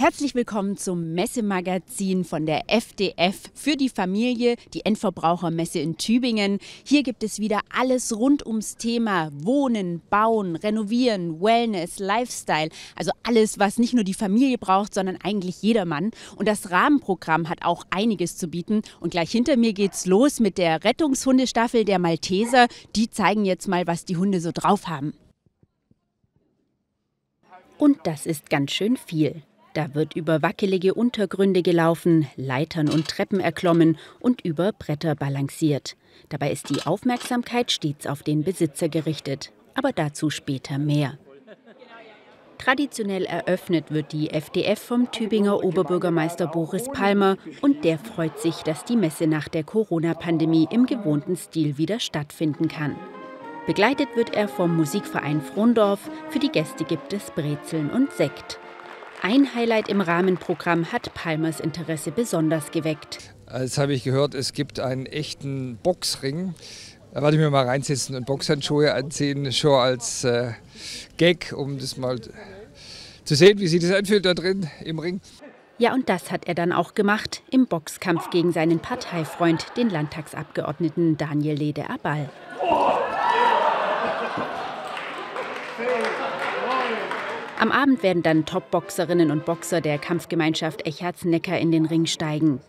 Herzlich willkommen zum Messemagazin von der FDF für die Familie, die Endverbrauchermesse in Tübingen. Hier gibt es wieder alles rund ums Thema Wohnen, Bauen, Renovieren, Wellness, Lifestyle. Also alles, was nicht nur die Familie braucht, sondern eigentlich jedermann. Und das Rahmenprogramm hat auch einiges zu bieten. Und gleich hinter mir geht's los mit der Rettungshundestaffel der Malteser. Die zeigen jetzt mal, was die Hunde so drauf haben. Und das ist ganz schön viel. Da wird über wackelige Untergründe gelaufen, Leitern und Treppen erklommen und über Bretter balanciert. Dabei ist die Aufmerksamkeit stets auf den Besitzer gerichtet. Aber dazu später mehr. Traditionell eröffnet wird die FDF vom Tübinger Oberbürgermeister Boris Palmer und der freut sich, dass die Messe nach der Corona-Pandemie im gewohnten Stil wieder stattfinden kann. Begleitet wird er vom Musikverein Frondorf. Für die Gäste gibt es Brezeln und Sekt. Ein Highlight im Rahmenprogramm hat Palmers Interesse besonders geweckt. Jetzt habe ich gehört, es gibt einen echten Boxring. Da werde ich mir mal reinsetzen und Boxhandschuhe anziehen, schon als äh, Gag, um das mal zu sehen, wie sich das anfühlt da drin im Ring. Ja, und das hat er dann auch gemacht im Boxkampf gegen seinen Parteifreund, den Landtagsabgeordneten Daniel Lede-Abal. Am Abend werden dann Top-Boxerinnen und Boxer der Kampfgemeinschaft Echarts-Neckar in den Ring steigen.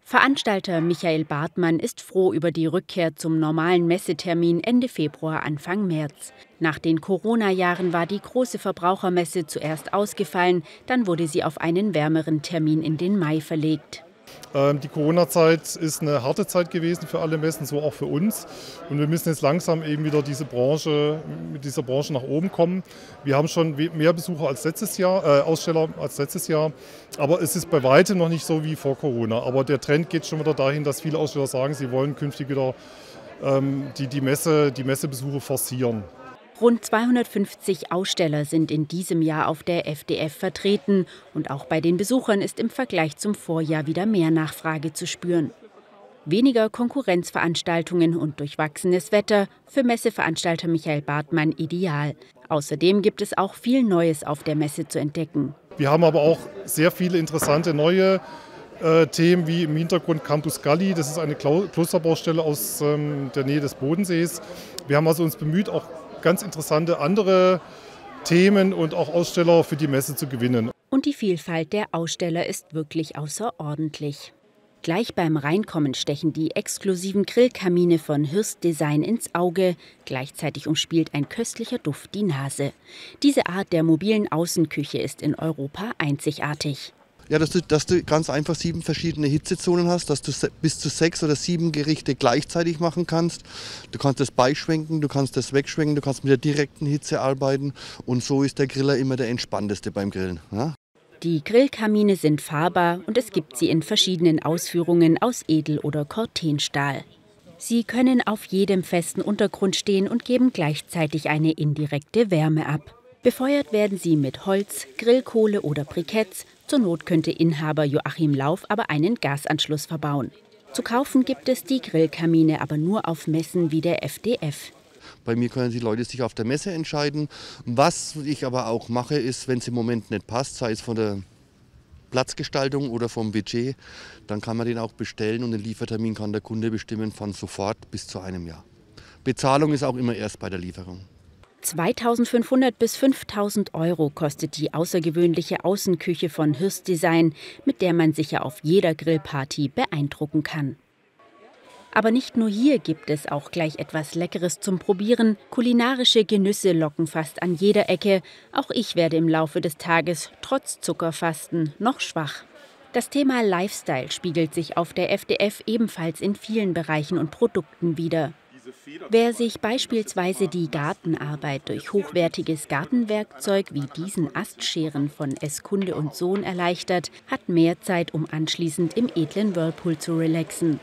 Veranstalter Michael Bartmann ist froh über die Rückkehr zum normalen Messetermin Ende Februar, Anfang März. Nach den Corona-Jahren war die große Verbrauchermesse zuerst ausgefallen, dann wurde sie auf einen wärmeren Termin in den Mai verlegt. Ähm, die Corona-Zeit ist eine harte Zeit gewesen für alle Messen, so auch für uns. Und wir müssen jetzt langsam eben wieder diese Branche, mit dieser Branche nach oben kommen. Wir haben schon mehr Besucher als letztes Jahr, äh, Aussteller als letztes Jahr. Aber es ist bei weitem noch nicht so wie vor Corona. Aber der Trend geht schon wieder dahin, dass viele Aussteller sagen, sie wollen künftig wieder ähm, die, die, Messe, die Messebesuche forcieren. Rund 250 Aussteller sind in diesem Jahr auf der FDF vertreten und auch bei den Besuchern ist im Vergleich zum Vorjahr wieder mehr Nachfrage zu spüren. Weniger Konkurrenzveranstaltungen und durchwachsenes Wetter für Messeveranstalter Michael Bartmann ideal. Außerdem gibt es auch viel Neues auf der Messe zu entdecken. Wir haben aber auch sehr viele interessante neue äh, Themen wie im Hintergrund Campus Galli. Das ist eine Klosterbaustelle aus ähm, der Nähe des Bodensees. Wir haben also uns bemüht, auch ganz interessante andere Themen und auch Aussteller für die Messe zu gewinnen. Und die Vielfalt der Aussteller ist wirklich außerordentlich. Gleich beim Reinkommen stechen die exklusiven Grillkamine von Hürst Design ins Auge. Gleichzeitig umspielt ein köstlicher Duft die Nase. Diese Art der mobilen Außenküche ist in Europa einzigartig. Ja, dass du, dass du ganz einfach sieben verschiedene Hitzezonen hast, dass du bis zu sechs oder sieben Gerichte gleichzeitig machen kannst. Du kannst das beischwenken, du kannst das wegschwenken, du kannst mit der direkten Hitze arbeiten und so ist der Griller immer der entspannteste beim Grillen. Ja? Die Grillkamine sind fahrbar und es gibt sie in verschiedenen Ausführungen aus Edel- oder Cortenstahl. Sie können auf jedem festen Untergrund stehen und geben gleichzeitig eine indirekte Wärme ab. Befeuert werden sie mit Holz, Grillkohle oder Briketts. Zur Not könnte Inhaber Joachim Lauf aber einen Gasanschluss verbauen. Zu kaufen gibt es die Grillkamine aber nur auf Messen wie der FDF. Bei mir können die Leute sich auf der Messe entscheiden. Was ich aber auch mache, ist, wenn es im Moment nicht passt, sei es von der Platzgestaltung oder vom Budget, dann kann man den auch bestellen und den Liefertermin kann der Kunde bestimmen von sofort bis zu einem Jahr. Bezahlung ist auch immer erst bei der Lieferung. 2500 bis 5000 Euro kostet die außergewöhnliche Außenküche von Hürst Design, mit der man sicher auf jeder Grillparty beeindrucken kann. Aber nicht nur hier gibt es auch gleich etwas Leckeres zum Probieren. Kulinarische Genüsse locken fast an jeder Ecke. Auch ich werde im Laufe des Tages, trotz Zuckerfasten, noch schwach. Das Thema Lifestyle spiegelt sich auf der FDF ebenfalls in vielen Bereichen und Produkten wider. Wer sich beispielsweise die Gartenarbeit durch hochwertiges Gartenwerkzeug wie diesen Astscheren von Eskunde und Sohn erleichtert, hat mehr Zeit, um anschließend im edlen Whirlpool zu relaxen.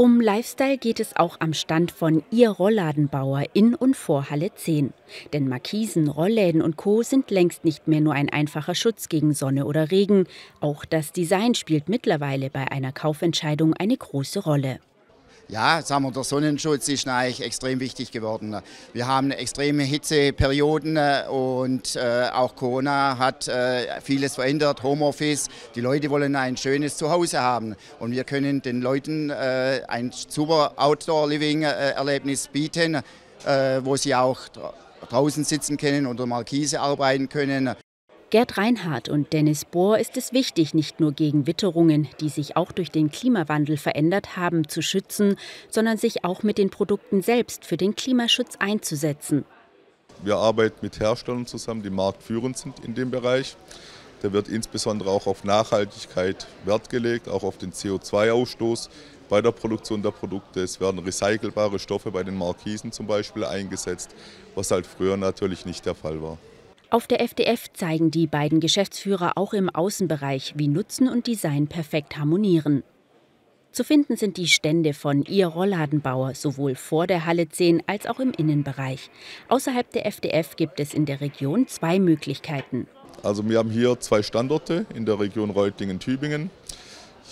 Um Lifestyle geht es auch am Stand von Ihr Rollladenbauer in und vor Halle 10. Denn Markisen, Rollläden und Co. sind längst nicht mehr nur ein einfacher Schutz gegen Sonne oder Regen. Auch das Design spielt mittlerweile bei einer Kaufentscheidung eine große Rolle. Ja, sagen wir, der Sonnenschutz ist eigentlich extrem wichtig geworden. Wir haben extreme Hitzeperioden äh, und äh, auch Corona hat äh, vieles verändert, Homeoffice. Die Leute wollen ein schönes Zuhause haben und wir können den Leuten äh, ein super Outdoor-Living-Erlebnis bieten, äh, wo sie auch draußen sitzen können oder Markise arbeiten können. Gerd Reinhardt und Dennis Bohr ist es wichtig, nicht nur gegen Witterungen, die sich auch durch den Klimawandel verändert haben, zu schützen, sondern sich auch mit den Produkten selbst für den Klimaschutz einzusetzen. Wir arbeiten mit Herstellern zusammen, die marktführend sind in dem Bereich. Da wird insbesondere auch auf Nachhaltigkeit Wert gelegt, auch auf den CO2-Ausstoß bei der Produktion der Produkte. Es werden recycelbare Stoffe bei den Markisen zum Beispiel eingesetzt, was halt früher natürlich nicht der Fall war. Auf der FDF zeigen die beiden Geschäftsführer auch im Außenbereich, wie Nutzen und Design perfekt harmonieren. Zu finden sind die Stände von Ihr Rollladenbauer sowohl vor der Halle 10 als auch im Innenbereich. Außerhalb der FDF gibt es in der Region zwei Möglichkeiten. Also wir haben hier zwei Standorte in der Region Reutlingen-Tübingen.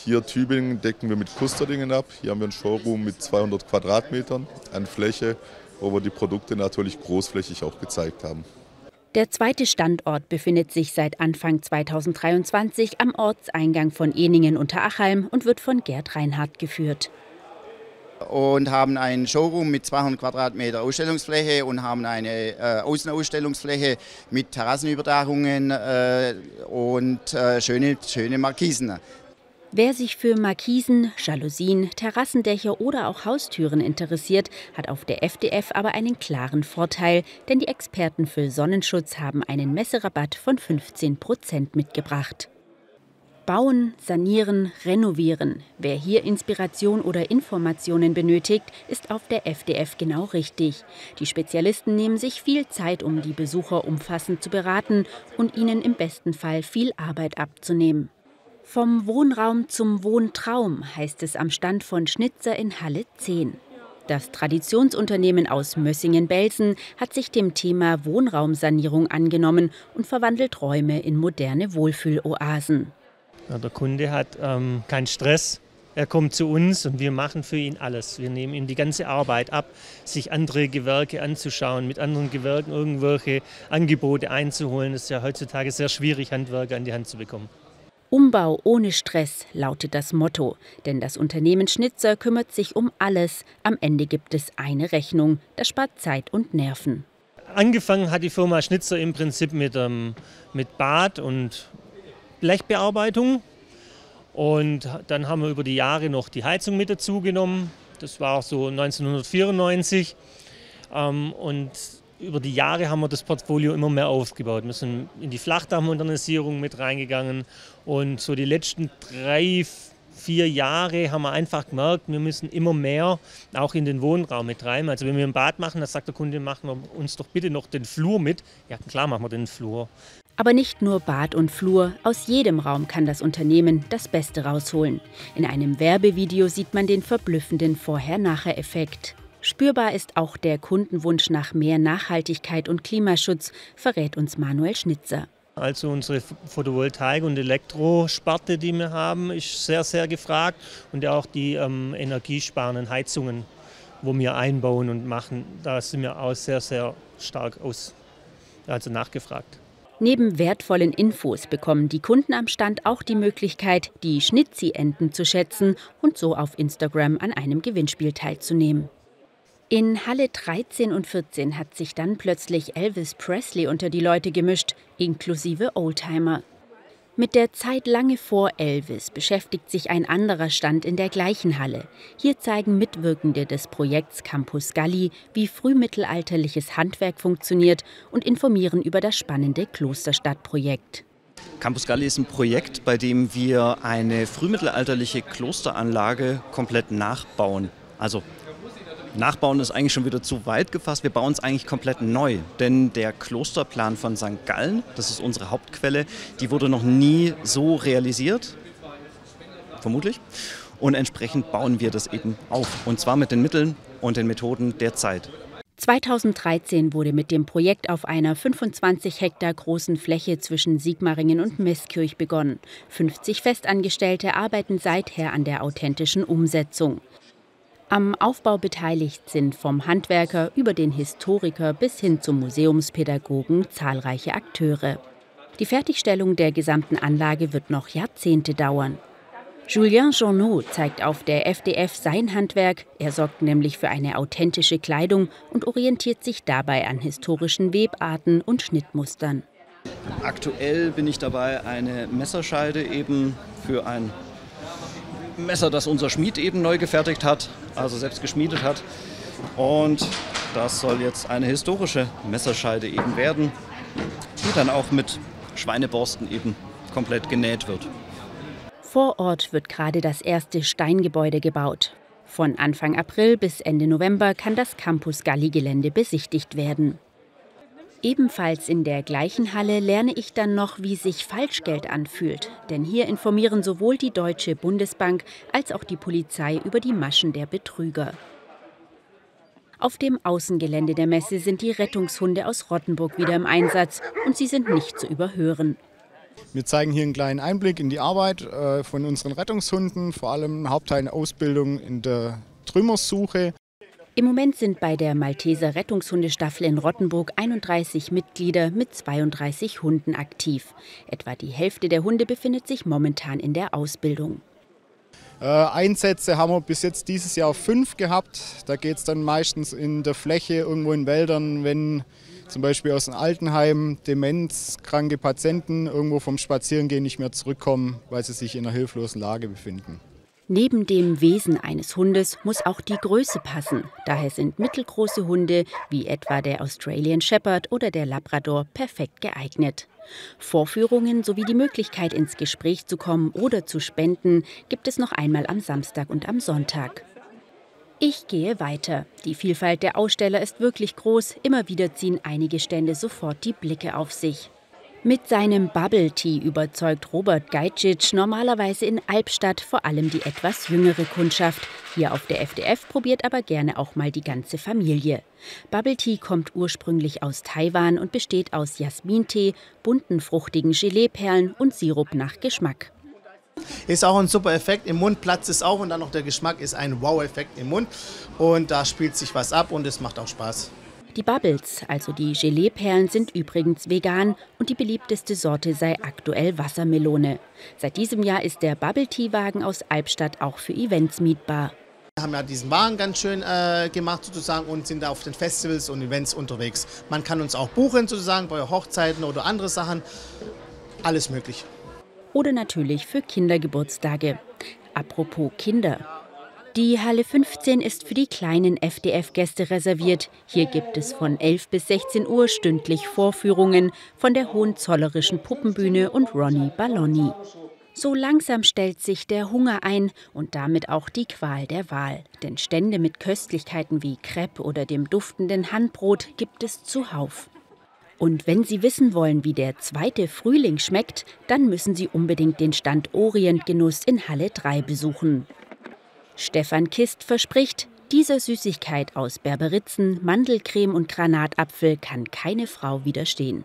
Hier Tübingen decken wir mit Kusterdingen ab. Hier haben wir einen Showroom mit 200 Quadratmetern an Fläche, wo wir die Produkte natürlich großflächig auch gezeigt haben. Der zweite Standort befindet sich seit Anfang 2023 am Ortseingang von Eningen unter Achalm und wird von Gerd Reinhardt geführt. Und haben einen Showroom mit 200 Quadratmeter Ausstellungsfläche und haben eine äh, Außenausstellungsfläche mit Terrassenüberdachungen äh, und äh, schöne, schöne Markisen. Wer sich für Markisen, Jalousien, Terrassendächer oder auch Haustüren interessiert, hat auf der FDF aber einen klaren Vorteil, denn die Experten für Sonnenschutz haben einen Messerabatt von 15 Prozent mitgebracht. Bauen, sanieren, renovieren. Wer hier Inspiration oder Informationen benötigt, ist auf der FDF genau richtig. Die Spezialisten nehmen sich viel Zeit, um die Besucher umfassend zu beraten und ihnen im besten Fall viel Arbeit abzunehmen. Vom Wohnraum zum Wohntraum heißt es am Stand von Schnitzer in Halle 10. Das Traditionsunternehmen aus Mössingen-Belsen hat sich dem Thema Wohnraumsanierung angenommen und verwandelt Räume in moderne Wohlfühloasen. Ja, der Kunde hat ähm, keinen Stress. Er kommt zu uns und wir machen für ihn alles. Wir nehmen ihm die ganze Arbeit ab, sich andere Gewerke anzuschauen, mit anderen Gewerken irgendwelche Angebote einzuholen. Es ist ja heutzutage sehr schwierig, Handwerker an die Hand zu bekommen. Umbau ohne Stress lautet das Motto, denn das Unternehmen Schnitzer kümmert sich um alles. Am Ende gibt es eine Rechnung, das spart Zeit und Nerven. Angefangen hat die Firma Schnitzer im Prinzip mit, ähm, mit Bad und Blechbearbeitung. Und dann haben wir über die Jahre noch die Heizung mit dazu genommen. Das war so 1994. Ähm, und über die Jahre haben wir das Portfolio immer mehr aufgebaut. Wir sind in die Flachdachmodernisierung mit reingegangen und so die letzten drei, vier Jahre haben wir einfach gemerkt, wir müssen immer mehr auch in den Wohnraum mit rein. Also wenn wir ein Bad machen, dann sagt der Kunde, machen wir uns doch bitte noch den Flur mit. Ja klar machen wir den Flur. Aber nicht nur Bad und Flur, aus jedem Raum kann das Unternehmen das Beste rausholen. In einem Werbevideo sieht man den verblüffenden Vorher-Nachher-Effekt. Spürbar ist auch der Kundenwunsch nach mehr Nachhaltigkeit und Klimaschutz, verrät uns Manuel Schnitzer. Also unsere Photovoltaik- und Elektrosparte, die wir haben, ist sehr, sehr gefragt. Und auch die ähm, energiesparenden Heizungen, wo wir einbauen und machen, da sind wir auch sehr, sehr stark aus, also nachgefragt. Neben wertvollen Infos bekommen die Kunden am Stand auch die Möglichkeit, die Schnitzi-Enten zu schätzen und so auf Instagram an einem Gewinnspiel teilzunehmen. In Halle 13 und 14 hat sich dann plötzlich Elvis Presley unter die Leute gemischt, inklusive Oldtimer. Mit der Zeit lange vor Elvis beschäftigt sich ein anderer Stand in der gleichen Halle. Hier zeigen Mitwirkende des Projekts Campus Galli, wie frühmittelalterliches Handwerk funktioniert und informieren über das spannende Klosterstadtprojekt. Campus Galli ist ein Projekt, bei dem wir eine frühmittelalterliche Klosteranlage komplett nachbauen. Also Nachbauen ist eigentlich schon wieder zu weit gefasst. Wir bauen es eigentlich komplett neu. Denn der Klosterplan von St. Gallen, das ist unsere Hauptquelle, die wurde noch nie so realisiert. Vermutlich. Und entsprechend bauen wir das eben auf. Und zwar mit den Mitteln und den Methoden der Zeit. 2013 wurde mit dem Projekt auf einer 25 Hektar großen Fläche zwischen Sigmaringen und Meßkirch begonnen. 50 Festangestellte arbeiten seither an der authentischen Umsetzung. Am Aufbau beteiligt sind vom Handwerker über den Historiker bis hin zum Museumspädagogen zahlreiche Akteure. Die Fertigstellung der gesamten Anlage wird noch Jahrzehnte dauern. Julien Journeau zeigt auf der FDF sein Handwerk. Er sorgt nämlich für eine authentische Kleidung und orientiert sich dabei an historischen Webarten und Schnittmustern. Aktuell bin ich dabei, eine Messerscheide eben für ein Messer, das unser Schmied eben neu gefertigt hat, also selbst geschmiedet hat. Und das soll jetzt eine historische Messerscheide eben werden, die dann auch mit Schweineborsten eben komplett genäht wird. Vor Ort wird gerade das erste Steingebäude gebaut. Von Anfang April bis Ende November kann das Campus Galli-Gelände besichtigt werden. Ebenfalls in der gleichen Halle lerne ich dann noch, wie sich Falschgeld anfühlt. Denn hier informieren sowohl die Deutsche Bundesbank als auch die Polizei über die Maschen der Betrüger. Auf dem Außengelände der Messe sind die Rettungshunde aus Rottenburg wieder im Einsatz und sie sind nicht zu überhören. Wir zeigen hier einen kleinen Einblick in die Arbeit äh, von unseren Rettungshunden, vor allem Hauptteil Ausbildung in der Trümmersuche. Im Moment sind bei der Malteser Rettungshundestaffel in Rottenburg 31 Mitglieder mit 32 Hunden aktiv. Etwa die Hälfte der Hunde befindet sich momentan in der Ausbildung. Äh, Einsätze haben wir bis jetzt dieses Jahr fünf gehabt. Da geht es dann meistens in der Fläche, irgendwo in Wäldern, wenn zum Beispiel aus einem Altenheim demenzkranke Patienten irgendwo vom Spazierengehen nicht mehr zurückkommen, weil sie sich in einer hilflosen Lage befinden. Neben dem Wesen eines Hundes muss auch die Größe passen. Daher sind mittelgroße Hunde wie etwa der Australian Shepherd oder der Labrador perfekt geeignet. Vorführungen sowie die Möglichkeit, ins Gespräch zu kommen oder zu spenden, gibt es noch einmal am Samstag und am Sonntag. Ich gehe weiter. Die Vielfalt der Aussteller ist wirklich groß. Immer wieder ziehen einige Stände sofort die Blicke auf sich. Mit seinem Bubble Tea überzeugt Robert Gajcic normalerweise in Albstadt vor allem die etwas jüngere Kundschaft. Hier auf der FDF probiert aber gerne auch mal die ganze Familie. Bubble Tea kommt ursprünglich aus Taiwan und besteht aus Jasmintee, bunten fruchtigen Geleeperlen und Sirup nach Geschmack. Ist auch ein super Effekt. Im Mund platzt es auch und dann noch der Geschmack ist ein Wow-Effekt im Mund. Und da spielt sich was ab und es macht auch Spaß. Die Bubbles, also die Geleeperlen, sind übrigens vegan und die beliebteste Sorte sei aktuell Wassermelone. Seit diesem Jahr ist der Bubble Tea Wagen aus Albstadt auch für Events mietbar. Wir haben ja diesen Wagen ganz schön äh, gemacht sozusagen und sind da auf den Festivals und Events unterwegs. Man kann uns auch buchen sozusagen bei Hochzeiten oder andere Sachen. Alles möglich oder natürlich für Kindergeburtstage. Apropos Kinder. Die Halle 15 ist für die kleinen FDF-Gäste reserviert. Hier gibt es von 11 bis 16 Uhr stündlich Vorführungen von der Hohenzollerischen Puppenbühne und Ronny Balloni. So langsam stellt sich der Hunger ein und damit auch die Qual der Wahl. Denn Stände mit Köstlichkeiten wie Crepe oder dem duftenden Handbrot gibt es zuhauf. Und wenn Sie wissen wollen, wie der zweite Frühling schmeckt, dann müssen Sie unbedingt den Stand Orientgenuss in Halle 3 besuchen. Stefan Kist verspricht, dieser Süßigkeit aus Berberitzen, Mandelcreme und Granatapfel kann keine Frau widerstehen.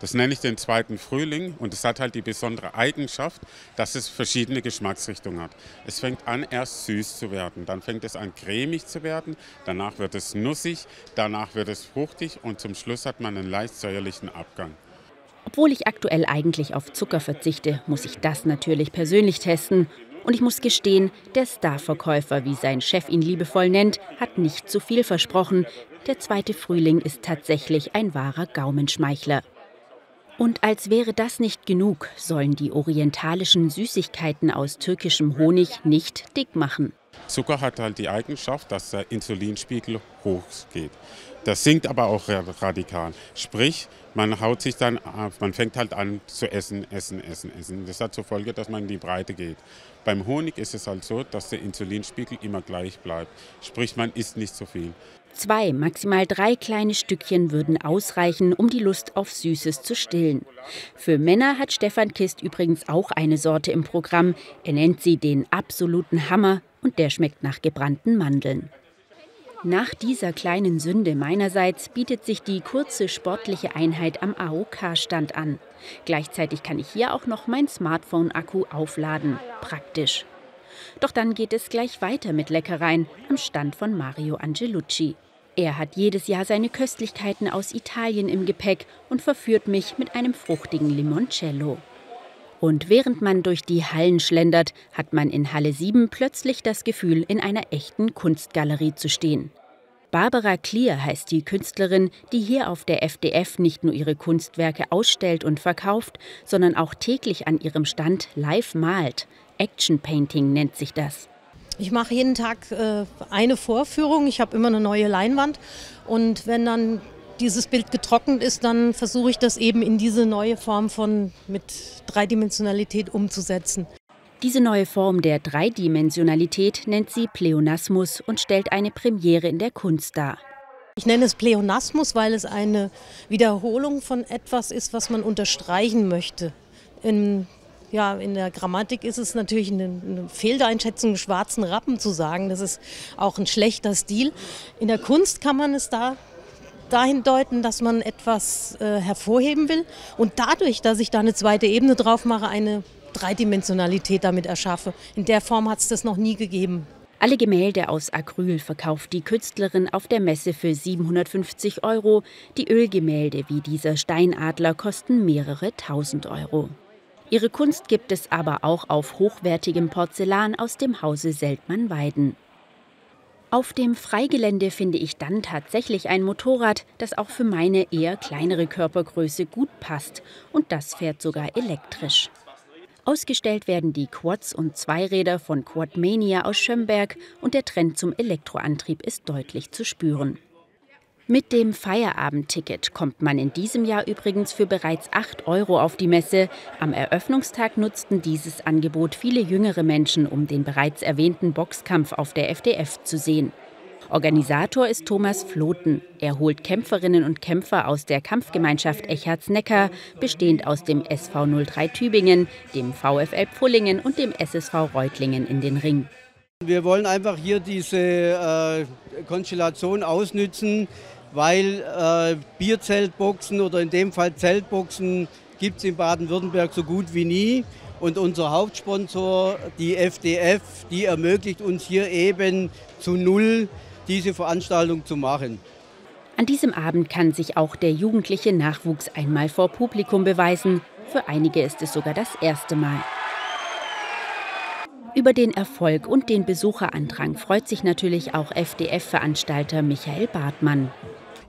Das nenne ich den zweiten Frühling und es hat halt die besondere Eigenschaft, dass es verschiedene Geschmacksrichtungen hat. Es fängt an, erst süß zu werden, dann fängt es an, cremig zu werden, danach wird es nussig, danach wird es fruchtig und zum Schluss hat man einen leicht säuerlichen Abgang. Obwohl ich aktuell eigentlich auf Zucker verzichte, muss ich das natürlich persönlich testen. Und ich muss gestehen, der Starverkäufer, wie sein Chef ihn liebevoll nennt, hat nicht zu viel versprochen. Der zweite Frühling ist tatsächlich ein wahrer Gaumenschmeichler. Und als wäre das nicht genug, sollen die orientalischen Süßigkeiten aus türkischem Honig nicht dick machen. Zucker hat halt die Eigenschaft, dass der Insulinspiegel hochgeht. Das sinkt aber auch radikal. Sprich, man haut sich dann, man fängt halt an zu essen, essen, essen, essen. Das hat zur Folge, dass man in die Breite geht. Beim Honig ist es halt so, dass der Insulinspiegel immer gleich bleibt. Sprich, man isst nicht so viel. Zwei, maximal drei kleine Stückchen würden ausreichen, um die Lust auf Süßes zu stillen. Für Männer hat Stefan Kist übrigens auch eine Sorte im Programm. Er nennt sie den absoluten Hammer und der schmeckt nach gebrannten Mandeln. Nach dieser kleinen Sünde meinerseits bietet sich die kurze sportliche Einheit am AOK-Stand an. Gleichzeitig kann ich hier auch noch mein Smartphone-Akku aufladen. Praktisch. Doch dann geht es gleich weiter mit Leckereien am Stand von Mario Angelucci. Er hat jedes Jahr seine Köstlichkeiten aus Italien im Gepäck und verführt mich mit einem fruchtigen Limoncello. Und während man durch die Hallen schlendert, hat man in Halle 7 plötzlich das Gefühl, in einer echten Kunstgalerie zu stehen. Barbara Klier heißt die Künstlerin, die hier auf der FDF nicht nur ihre Kunstwerke ausstellt und verkauft, sondern auch täglich an ihrem Stand live malt. Action Painting nennt sich das. Ich mache jeden Tag äh, eine Vorführung. Ich habe immer eine neue Leinwand. Und wenn dann dieses Bild getrocknet ist, dann versuche ich das eben in diese neue Form von mit Dreidimensionalität umzusetzen. Diese neue Form der Dreidimensionalität nennt sie Pleonasmus und stellt eine Premiere in der Kunst dar. Ich nenne es Pleonasmus, weil es eine Wiederholung von etwas ist, was man unterstreichen möchte. In, ja, in der Grammatik ist es natürlich eine, eine Fehleinschätzung, schwarzen Rappen zu sagen. Das ist auch ein schlechter Stil. In der Kunst kann man es da dahin deuten, dass man etwas äh, hervorheben will und dadurch, dass ich da eine zweite Ebene drauf mache, eine Dreidimensionalität damit erschaffe. In der Form hat es das noch nie gegeben. Alle Gemälde aus Acryl verkauft die Künstlerin auf der Messe für 750 Euro. Die Ölgemälde wie dieser Steinadler kosten mehrere tausend Euro. Ihre Kunst gibt es aber auch auf hochwertigem Porzellan aus dem Hause Seltmann-Weiden. Auf dem Freigelände finde ich dann tatsächlich ein Motorrad, das auch für meine eher kleinere Körpergröße gut passt. Und das fährt sogar elektrisch. Ausgestellt werden die Quads und Zweiräder von Quadmania aus Schömberg und der Trend zum Elektroantrieb ist deutlich zu spüren. Mit dem Feierabendticket kommt man in diesem Jahr übrigens für bereits 8 Euro auf die Messe. Am Eröffnungstag nutzten dieses Angebot viele jüngere Menschen, um den bereits erwähnten Boxkampf auf der FDF zu sehen. Organisator ist Thomas Floten. Er holt Kämpferinnen und Kämpfer aus der Kampfgemeinschaft Echards-Neckar, bestehend aus dem SV 03 Tübingen, dem VfL Pfullingen und dem SSV Reutlingen in den Ring. Wir wollen einfach hier diese äh, Konstellation ausnützen, weil äh, Bierzeltboxen oder in dem Fall Zeltboxen gibt es in Baden-Württemberg so gut wie nie. Und unser Hauptsponsor, die FDF, die ermöglicht uns hier eben zu Null diese Veranstaltung zu machen. An diesem Abend kann sich auch der jugendliche Nachwuchs einmal vor Publikum beweisen. Für einige ist es sogar das erste Mal. Über den Erfolg und den Besucherandrang freut sich natürlich auch FDF-Veranstalter Michael Bartmann.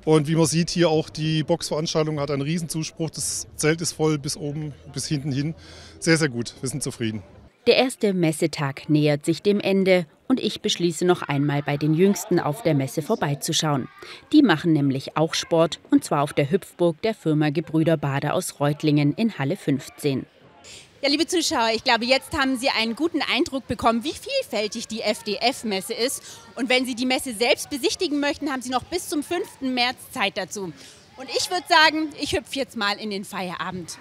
Und wie man sieht, hier auch die Boxveranstaltung hat einen Riesenzuspruch. Das Zelt ist voll bis oben, bis hinten hin. Sehr, sehr gut. Wir sind zufrieden. Der erste Messetag nähert sich dem Ende und ich beschließe noch einmal bei den Jüngsten auf der Messe vorbeizuschauen. Die machen nämlich auch Sport und zwar auf der Hüpfburg der Firma Gebrüder Bade aus Reutlingen in Halle 15. Ja, liebe Zuschauer, ich glaube, jetzt haben Sie einen guten Eindruck bekommen, wie vielfältig die FDF-Messe ist. Und wenn Sie die Messe selbst besichtigen möchten, haben Sie noch bis zum 5. März Zeit dazu. Und ich würde sagen, ich hüpfe jetzt mal in den Feierabend.